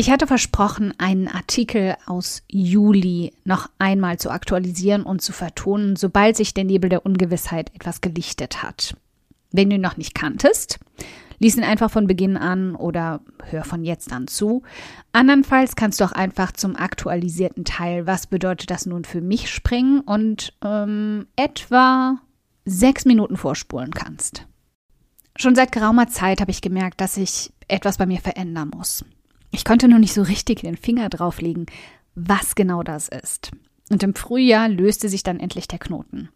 Ich hatte versprochen, einen Artikel aus Juli noch einmal zu aktualisieren und zu vertonen, sobald sich der Nebel der Ungewissheit etwas gelichtet hat. Wenn du ihn noch nicht kanntest, lies ihn einfach von Beginn an oder hör von jetzt an zu. Andernfalls kannst du auch einfach zum aktualisierten Teil, was bedeutet das nun für mich, springen und ähm, etwa sechs Minuten vorspulen kannst. Schon seit geraumer Zeit habe ich gemerkt, dass sich etwas bei mir verändern muss. Ich konnte nur nicht so richtig den Finger drauflegen, was genau das ist. Und im Frühjahr löste sich dann endlich der Knoten.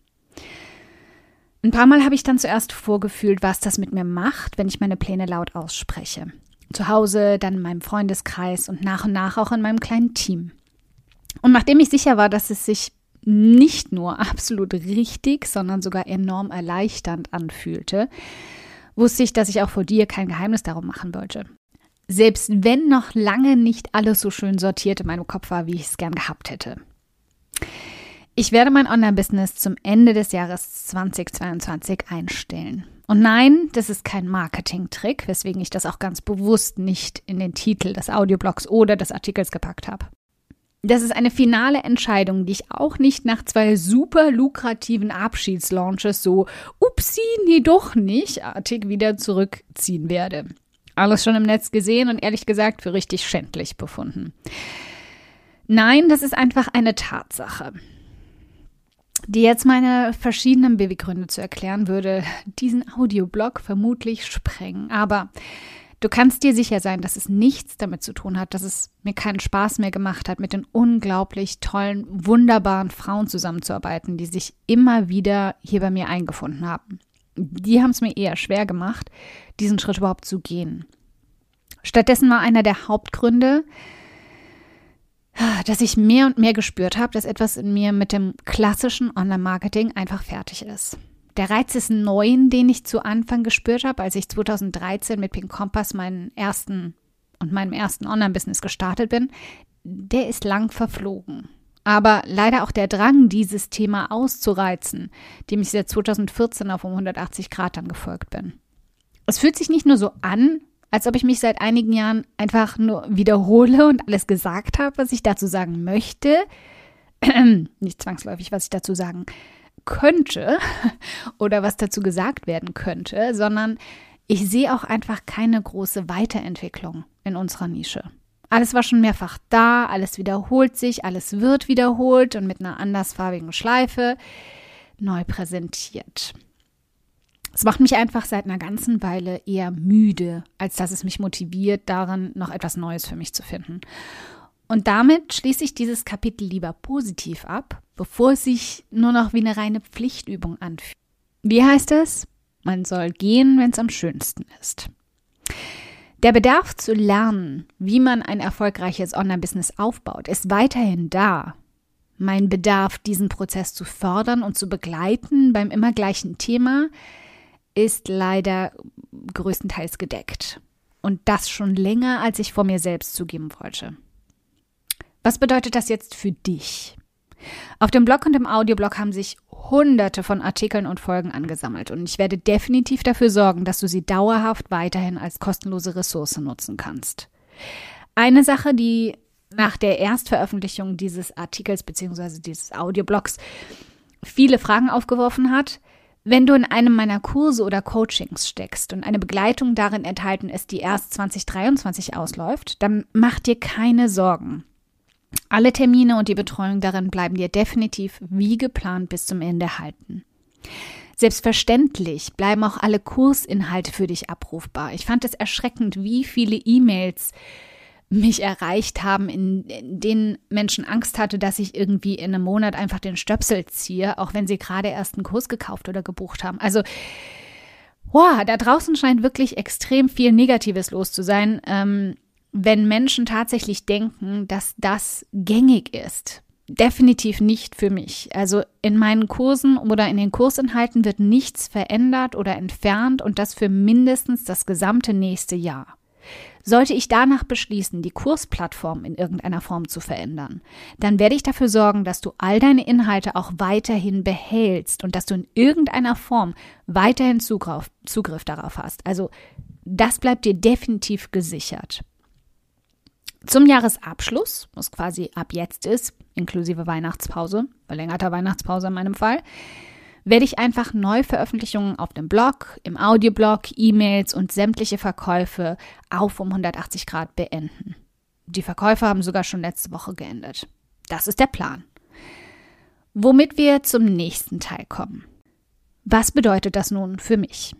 Ein paar Mal habe ich dann zuerst vorgefühlt, was das mit mir macht, wenn ich meine Pläne laut ausspreche. Zu Hause, dann in meinem Freundeskreis und nach und nach auch in meinem kleinen Team. Und nachdem ich sicher war, dass es sich nicht nur absolut richtig, sondern sogar enorm erleichternd anfühlte, wusste ich, dass ich auch vor dir kein Geheimnis darum machen wollte. Selbst wenn noch lange nicht alles so schön sortiert in meinem Kopf war, wie ich es gern gehabt hätte. Ich werde mein Online-Business zum Ende des Jahres 2022 einstellen. Und nein, das ist kein Marketing-Trick, weswegen ich das auch ganz bewusst nicht in den Titel des Audioblogs oder des Artikels gepackt habe. Das ist eine finale Entscheidung, die ich auch nicht nach zwei super lukrativen Abschiedslaunches so, upsi, nee, doch nicht, artig wieder zurückziehen werde. Alles schon im Netz gesehen und ehrlich gesagt für richtig schändlich befunden. Nein, das ist einfach eine Tatsache. Die jetzt meine verschiedenen Beweggründe zu erklären, würde diesen Audioblog vermutlich sprengen. Aber Du kannst dir sicher sein, dass es nichts damit zu tun hat, dass es mir keinen Spaß mehr gemacht hat, mit den unglaublich tollen, wunderbaren Frauen zusammenzuarbeiten, die sich immer wieder hier bei mir eingefunden haben. Die haben es mir eher schwer gemacht, diesen Schritt überhaupt zu gehen. Stattdessen war einer der Hauptgründe, dass ich mehr und mehr gespürt habe, dass etwas in mir mit dem klassischen Online-Marketing einfach fertig ist. Der Reiz des Neuen, den ich zu Anfang gespürt habe, als ich 2013 mit Pink Kompass meinen ersten und meinem ersten Online-Business gestartet bin, der ist lang verflogen. Aber leider auch der Drang, dieses Thema auszureizen, dem ich seit 2014 auf um 180 Grad dann gefolgt bin. Es fühlt sich nicht nur so an, als ob ich mich seit einigen Jahren einfach nur wiederhole und alles gesagt habe, was ich dazu sagen möchte. nicht zwangsläufig, was ich dazu sagen könnte oder was dazu gesagt werden könnte, sondern ich sehe auch einfach keine große Weiterentwicklung in unserer Nische. Alles war schon mehrfach da, alles wiederholt sich, alles wird wiederholt und mit einer andersfarbigen Schleife neu präsentiert. Es macht mich einfach seit einer ganzen Weile eher müde, als dass es mich motiviert, darin noch etwas Neues für mich zu finden. Und damit schließe ich dieses Kapitel lieber positiv ab, bevor es sich nur noch wie eine reine Pflichtübung anfühlt. Wie heißt es? Man soll gehen, wenn es am schönsten ist. Der Bedarf zu lernen, wie man ein erfolgreiches Online-Business aufbaut, ist weiterhin da. Mein Bedarf, diesen Prozess zu fördern und zu begleiten beim immer gleichen Thema, ist leider größtenteils gedeckt. Und das schon länger, als ich vor mir selbst zugeben wollte. Was bedeutet das jetzt für dich? Auf dem Blog und im Audioblog haben sich hunderte von Artikeln und Folgen angesammelt und ich werde definitiv dafür sorgen, dass du sie dauerhaft weiterhin als kostenlose Ressource nutzen kannst. Eine Sache, die nach der Erstveröffentlichung dieses Artikels bzw. dieses Audioblogs viele Fragen aufgeworfen hat, wenn du in einem meiner Kurse oder Coachings steckst und eine Begleitung darin enthalten ist, die erst 2023 ausläuft, dann mach dir keine Sorgen. Alle Termine und die Betreuung darin bleiben dir definitiv wie geplant bis zum Ende halten. Selbstverständlich bleiben auch alle Kursinhalte für dich abrufbar. Ich fand es erschreckend, wie viele E-Mails mich erreicht haben, in, denen Menschen Angst hatte, dass ich irgendwie in einem Monat einfach den Stöpsel ziehe, auch wenn sie gerade erst einen Kurs gekauft oder gebucht haben. Also, wow, da draußen scheint wirklich extrem viel Negatives los zu sein. Ähm, wenn Menschen tatsächlich denken, dass das gängig ist. Definitiv nicht für mich. Also in meinen Kursen oder in den Kursinhalten wird nichts verändert oder entfernt und das für mindestens das gesamte nächste Jahr. Sollte ich danach beschließen, die Kursplattform in irgendeiner Form zu verändern, dann werde ich dafür sorgen, dass du all deine Inhalte auch weiterhin behältst und dass du in irgendeiner Form weiterhin Zugriff, Zugriff darauf hast. Also das bleibt dir definitiv gesichert. Zum Jahresabschluss, was quasi ab jetzt ist, inklusive Weihnachtspause, verlängerter Weihnachtspause in meinem Fall, werde ich einfach Neuveröffentlichungen auf dem Blog, im Audioblog, E-Mails und sämtliche Verkäufe auf um 180 Grad beenden. Die Verkäufe haben sogar schon letzte Woche geendet. Das ist der Plan. Womit wir zum nächsten Teil kommen. Was bedeutet das nun für mich?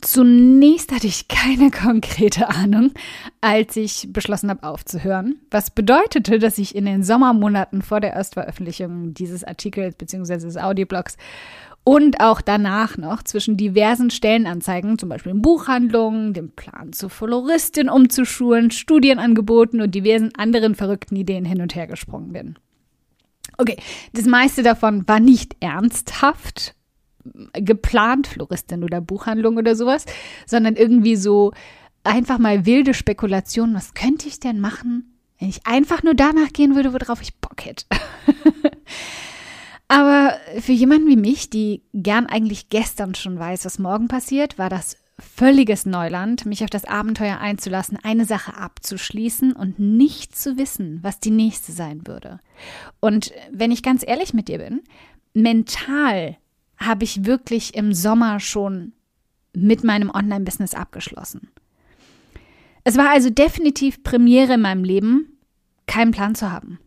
Zunächst hatte ich keine konkrete Ahnung, als ich beschlossen habe aufzuhören, was bedeutete, dass ich in den Sommermonaten vor der Erstveröffentlichung dieses Artikels bzw. des Audioblogs und auch danach noch zwischen diversen Stellenanzeigen, zum Beispiel in Buchhandlungen, dem Plan zur Floristin umzuschulen, Studienangeboten und diversen anderen verrückten Ideen hin und her gesprungen bin. Okay, das meiste davon war nicht ernsthaft geplant, Floristin oder Buchhandlung oder sowas, sondern irgendwie so einfach mal wilde Spekulationen. Was könnte ich denn machen, wenn ich einfach nur danach gehen würde, worauf ich Bock hätte? Aber für jemanden wie mich, die gern eigentlich gestern schon weiß, was morgen passiert, war das völliges Neuland, mich auf das Abenteuer einzulassen, eine Sache abzuschließen und nicht zu wissen, was die nächste sein würde. Und wenn ich ganz ehrlich mit dir bin, mental habe ich wirklich im Sommer schon mit meinem Online-Business abgeschlossen. Es war also definitiv Premiere in meinem Leben, keinen Plan zu haben.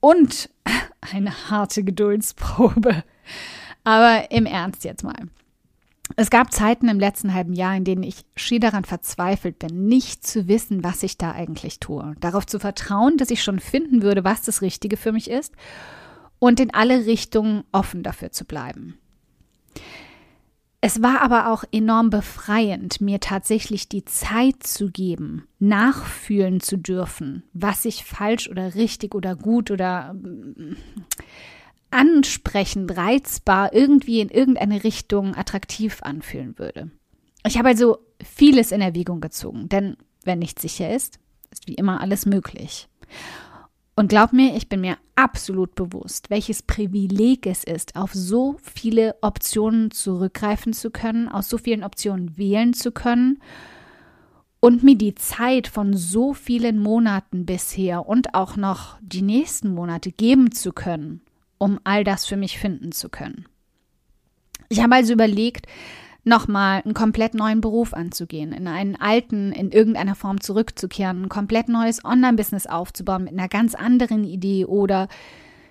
Und eine harte Geduldsprobe. Aber im Ernst jetzt mal. Es gab Zeiten im letzten halben Jahr, in denen ich schier daran verzweifelt bin, nicht zu wissen, was ich da eigentlich tue. Darauf zu vertrauen, dass ich schon finden würde, was das Richtige für mich ist und in alle Richtungen offen dafür zu bleiben. Es war aber auch enorm befreiend, mir tatsächlich die Zeit zu geben, nachfühlen zu dürfen, was sich falsch oder richtig oder gut oder mm, ansprechend, reizbar irgendwie in irgendeine Richtung attraktiv anfühlen würde. Ich habe also vieles in Erwägung gezogen, denn wenn nichts sicher ist, ist wie immer alles möglich. Und glaub mir, ich bin mir absolut bewusst, welches Privileg es ist, auf so viele Optionen zurückgreifen zu können, aus so vielen Optionen wählen zu können und mir die Zeit von so vielen Monaten bisher und auch noch die nächsten Monate geben zu können, um all das für mich finden zu können. Ich habe also überlegt, nochmal einen komplett neuen Beruf anzugehen, in einen alten in irgendeiner Form zurückzukehren, ein komplett neues Online-Business aufzubauen mit einer ganz anderen Idee oder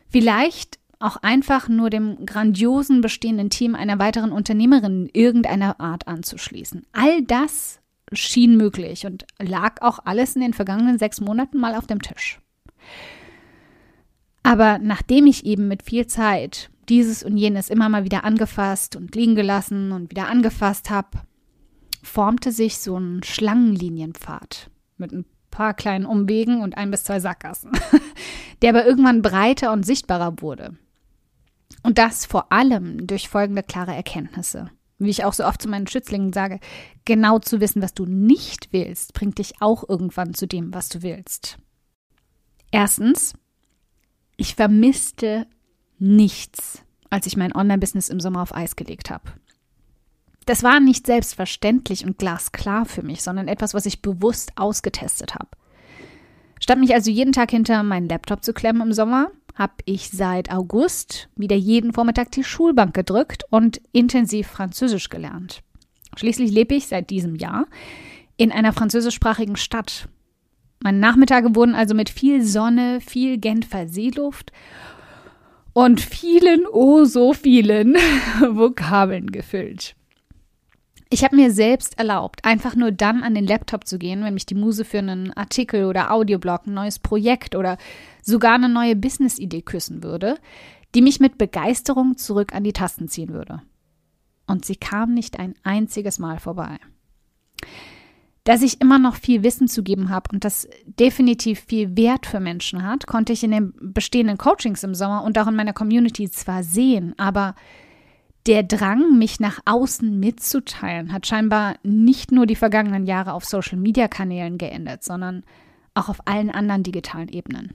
vielleicht auch einfach nur dem grandiosen bestehenden Team einer weiteren Unternehmerin in irgendeiner Art anzuschließen. All das schien möglich und lag auch alles in den vergangenen sechs Monaten mal auf dem Tisch. Aber nachdem ich eben mit viel Zeit dieses und jenes immer mal wieder angefasst und liegen gelassen und wieder angefasst habe, formte sich so ein Schlangenlinienpfad mit ein paar kleinen Umwegen und ein bis zwei Sackgassen, der aber irgendwann breiter und sichtbarer wurde. Und das vor allem durch folgende klare Erkenntnisse. Wie ich auch so oft zu meinen Schützlingen sage, genau zu wissen, was du nicht willst, bringt dich auch irgendwann zu dem, was du willst. Erstens, ich vermisste nichts, als ich mein Online-Business im Sommer auf Eis gelegt habe. Das war nicht selbstverständlich und glasklar für mich, sondern etwas, was ich bewusst ausgetestet habe. Statt mich also jeden Tag hinter meinen Laptop zu klemmen im Sommer, habe ich seit August wieder jeden Vormittag die Schulbank gedrückt und intensiv Französisch gelernt. Schließlich lebe ich seit diesem Jahr in einer französischsprachigen Stadt. Meine Nachmittage wurden also mit viel Sonne, viel Genfer Seeluft und vielen, oh so vielen Vokabeln gefüllt. Ich habe mir selbst erlaubt, einfach nur dann an den Laptop zu gehen, wenn mich die Muse für einen Artikel oder Audioblog, ein neues Projekt oder sogar eine neue Business-Idee küssen würde, die mich mit Begeisterung zurück an die Tasten ziehen würde. Und sie kam nicht ein einziges Mal vorbei dass ich immer noch viel Wissen zu geben habe und das definitiv viel Wert für Menschen hat, konnte ich in den bestehenden Coachings im Sommer und auch in meiner Community zwar sehen, aber der Drang, mich nach außen mitzuteilen, hat scheinbar nicht nur die vergangenen Jahre auf Social-Media-Kanälen geendet, sondern auch auf allen anderen digitalen Ebenen.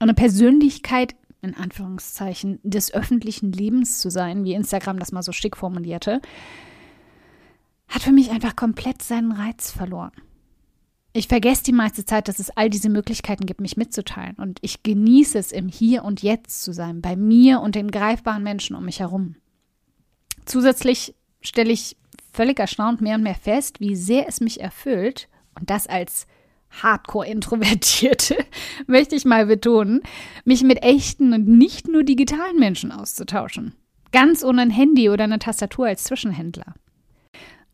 Eine Persönlichkeit, in Anführungszeichen, des öffentlichen Lebens zu sein, wie Instagram das mal so schick formulierte, hat für mich einfach komplett seinen Reiz verloren. Ich vergesse die meiste Zeit, dass es all diese Möglichkeiten gibt, mich mitzuteilen. Und ich genieße es, im Hier und Jetzt zu sein, bei mir und den greifbaren Menschen um mich herum. Zusätzlich stelle ich völlig erstaunt mehr und mehr fest, wie sehr es mich erfüllt, und das als Hardcore-Introvertierte, möchte ich mal betonen, mich mit echten und nicht nur digitalen Menschen auszutauschen. Ganz ohne ein Handy oder eine Tastatur als Zwischenhändler.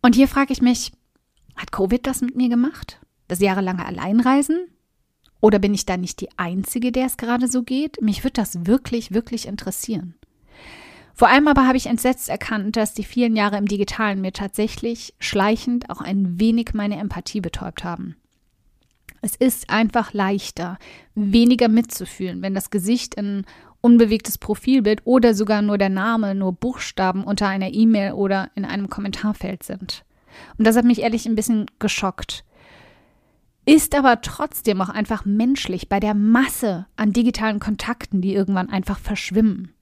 Und hier frage ich mich, hat Covid das mit mir gemacht? Das jahrelange Alleinreisen? Oder bin ich da nicht die Einzige, der es gerade so geht? Mich wird das wirklich, wirklich interessieren. Vor allem aber habe ich entsetzt erkannt, dass die vielen Jahre im Digitalen mir tatsächlich schleichend auch ein wenig meine Empathie betäubt haben. Es ist einfach leichter, weniger mitzufühlen, wenn das Gesicht ein unbewegtes Profilbild oder sogar nur der Name, nur Buchstaben unter einer E-Mail oder in einem Kommentarfeld sind. Und das hat mich ehrlich ein bisschen geschockt. Ist aber trotzdem auch einfach menschlich bei der Masse an digitalen Kontakten, die irgendwann einfach verschwimmen.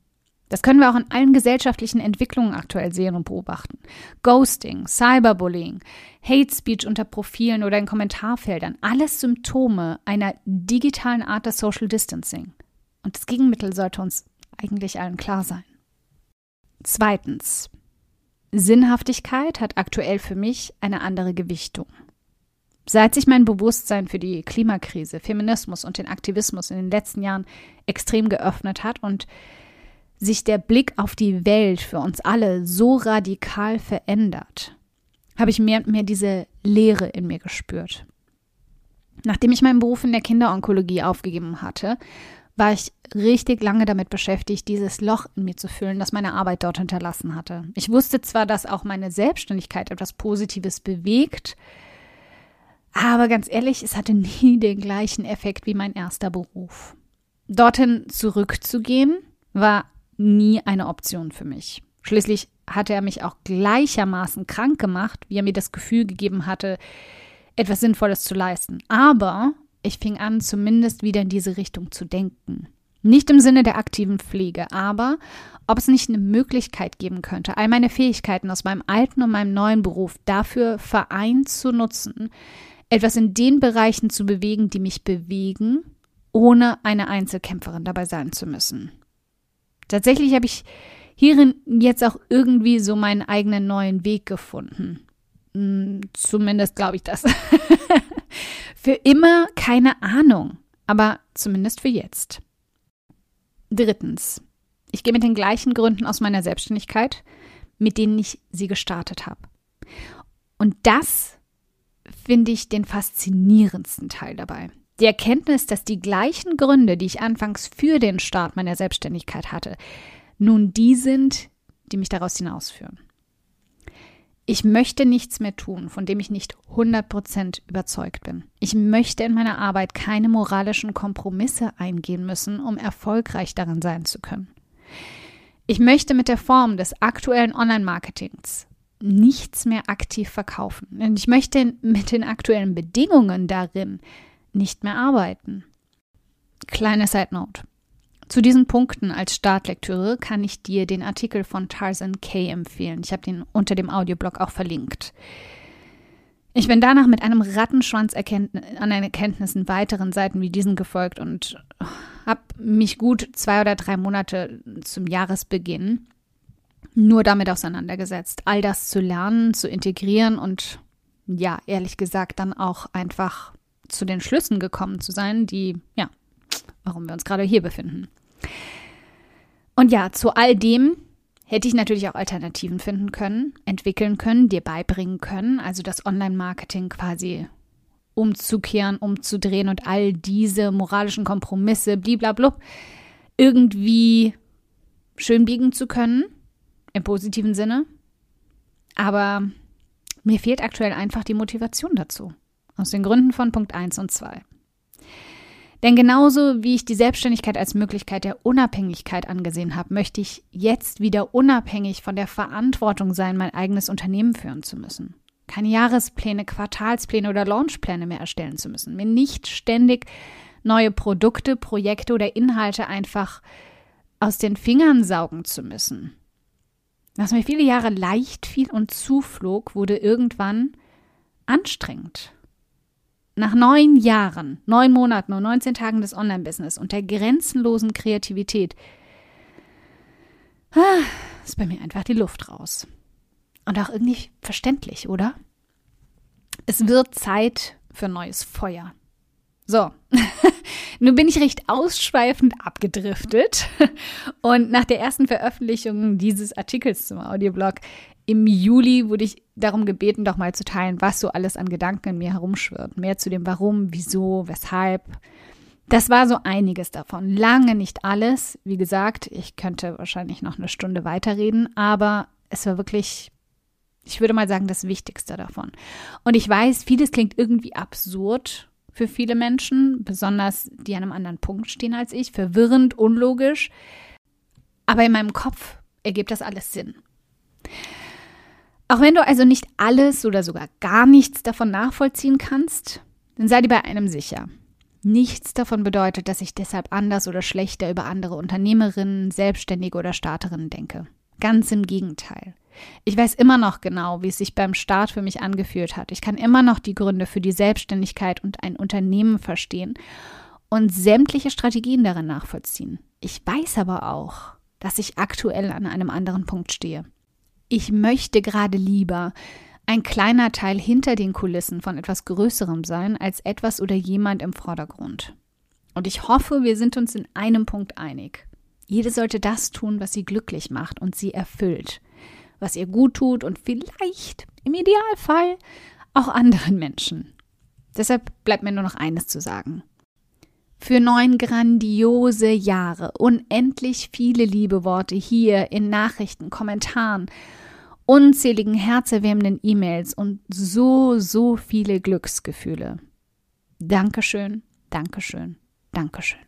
Das können wir auch in allen gesellschaftlichen Entwicklungen aktuell sehen und beobachten. Ghosting, Cyberbullying, Hate Speech unter Profilen oder in Kommentarfeldern, alles Symptome einer digitalen Art des Social Distancing. Und das Gegenmittel sollte uns eigentlich allen klar sein. Zweitens. Sinnhaftigkeit hat aktuell für mich eine andere Gewichtung. Seit sich mein Bewusstsein für die Klimakrise, Feminismus und den Aktivismus in den letzten Jahren extrem geöffnet hat und sich der Blick auf die Welt für uns alle so radikal verändert, habe ich mehr und mehr diese Leere in mir gespürt. Nachdem ich meinen Beruf in der Kinderonkologie aufgegeben hatte, war ich richtig lange damit beschäftigt, dieses Loch in mir zu füllen, das meine Arbeit dort hinterlassen hatte. Ich wusste zwar, dass auch meine Selbstständigkeit etwas Positives bewegt, aber ganz ehrlich, es hatte nie den gleichen Effekt wie mein erster Beruf. Dorthin zurückzugehen war nie eine Option für mich. Schließlich hatte er mich auch gleichermaßen krank gemacht, wie er mir das Gefühl gegeben hatte, etwas Sinnvolles zu leisten. Aber ich fing an, zumindest wieder in diese Richtung zu denken. Nicht im Sinne der aktiven Pflege, aber ob es nicht eine Möglichkeit geben könnte, all meine Fähigkeiten aus meinem alten und meinem neuen Beruf dafür vereint zu nutzen, etwas in den Bereichen zu bewegen, die mich bewegen, ohne eine Einzelkämpferin dabei sein zu müssen. Tatsächlich habe ich hierin jetzt auch irgendwie so meinen eigenen neuen Weg gefunden. Hm, zumindest glaube ich das. für immer keine Ahnung, aber zumindest für jetzt. Drittens. Ich gehe mit den gleichen Gründen aus meiner Selbstständigkeit, mit denen ich sie gestartet habe. Und das finde ich den faszinierendsten Teil dabei. Die Erkenntnis, dass die gleichen Gründe, die ich anfangs für den Start meiner Selbstständigkeit hatte, nun die sind, die mich daraus hinausführen. Ich möchte nichts mehr tun, von dem ich nicht 100% überzeugt bin. Ich möchte in meiner Arbeit keine moralischen Kompromisse eingehen müssen, um erfolgreich darin sein zu können. Ich möchte mit der Form des aktuellen Online-Marketings nichts mehr aktiv verkaufen. Und ich möchte mit den aktuellen Bedingungen darin nicht mehr arbeiten. Kleine Side Note. Zu diesen Punkten als Startlektüre kann ich dir den Artikel von Tarzan Kay empfehlen. Ich habe den unter dem Audioblog auch verlinkt. Ich bin danach mit einem Rattenschwanz an Erkenntnissen weiteren Seiten wie diesen gefolgt und habe mich gut zwei oder drei Monate zum Jahresbeginn nur damit auseinandergesetzt, all das zu lernen, zu integrieren und ja, ehrlich gesagt, dann auch einfach zu den Schlüssen gekommen zu sein, die, ja, warum wir uns gerade hier befinden. Und ja, zu all dem hätte ich natürlich auch Alternativen finden können, entwickeln können, dir beibringen können, also das Online-Marketing quasi umzukehren, umzudrehen und all diese moralischen Kompromisse, bliblablub, irgendwie schön biegen zu können, im positiven Sinne. Aber mir fehlt aktuell einfach die Motivation dazu. Aus den Gründen von Punkt 1 und 2. Denn genauso wie ich die Selbstständigkeit als Möglichkeit der Unabhängigkeit angesehen habe, möchte ich jetzt wieder unabhängig von der Verantwortung sein, mein eigenes Unternehmen führen zu müssen. Keine Jahrespläne, Quartalspläne oder Launchpläne mehr erstellen zu müssen. Mir nicht ständig neue Produkte, Projekte oder Inhalte einfach aus den Fingern saugen zu müssen. Was mir viele Jahre leicht fiel und zuflog, wurde irgendwann anstrengend. Nach neun Jahren, neun Monaten und 19 Tagen des Online-Business und der grenzenlosen Kreativität ah, ist bei mir einfach die Luft raus. Und auch irgendwie verständlich, oder? Es wird Zeit für neues Feuer. So, nun bin ich recht ausschweifend abgedriftet und nach der ersten Veröffentlichung dieses Artikels zum Audioblog im Juli wurde ich darum gebeten, doch mal zu teilen, was so alles an Gedanken in mir herumschwirrt. Mehr zu dem Warum, wieso, weshalb. Das war so einiges davon. Lange nicht alles. Wie gesagt, ich könnte wahrscheinlich noch eine Stunde weiterreden, aber es war wirklich ich würde mal sagen, das Wichtigste davon. Und ich weiß, vieles klingt irgendwie absurd für viele Menschen, besonders die an einem anderen Punkt stehen als ich, verwirrend, unlogisch. Aber in meinem Kopf ergibt das alles Sinn. Auch wenn du also nicht alles oder sogar gar nichts davon nachvollziehen kannst, dann sei dir bei einem sicher. Nichts davon bedeutet, dass ich deshalb anders oder schlechter über andere Unternehmerinnen, Selbstständige oder Starterinnen denke. Ganz im Gegenteil. Ich weiß immer noch genau, wie es sich beim Start für mich angefühlt hat. Ich kann immer noch die Gründe für die Selbstständigkeit und ein Unternehmen verstehen und sämtliche Strategien darin nachvollziehen. Ich weiß aber auch, dass ich aktuell an einem anderen Punkt stehe. Ich möchte gerade lieber ein kleiner Teil hinter den Kulissen von etwas Größerem sein, als etwas oder jemand im Vordergrund. Und ich hoffe, wir sind uns in einem Punkt einig. Jede sollte das tun, was sie glücklich macht und sie erfüllt was ihr gut tut und vielleicht im Idealfall auch anderen Menschen. Deshalb bleibt mir nur noch eines zu sagen. Für neun grandiose Jahre, unendlich viele liebe Worte hier in Nachrichten, Kommentaren, unzähligen herzerwärmenden E-Mails und so, so viele Glücksgefühle. Dankeschön, Dankeschön, Dankeschön.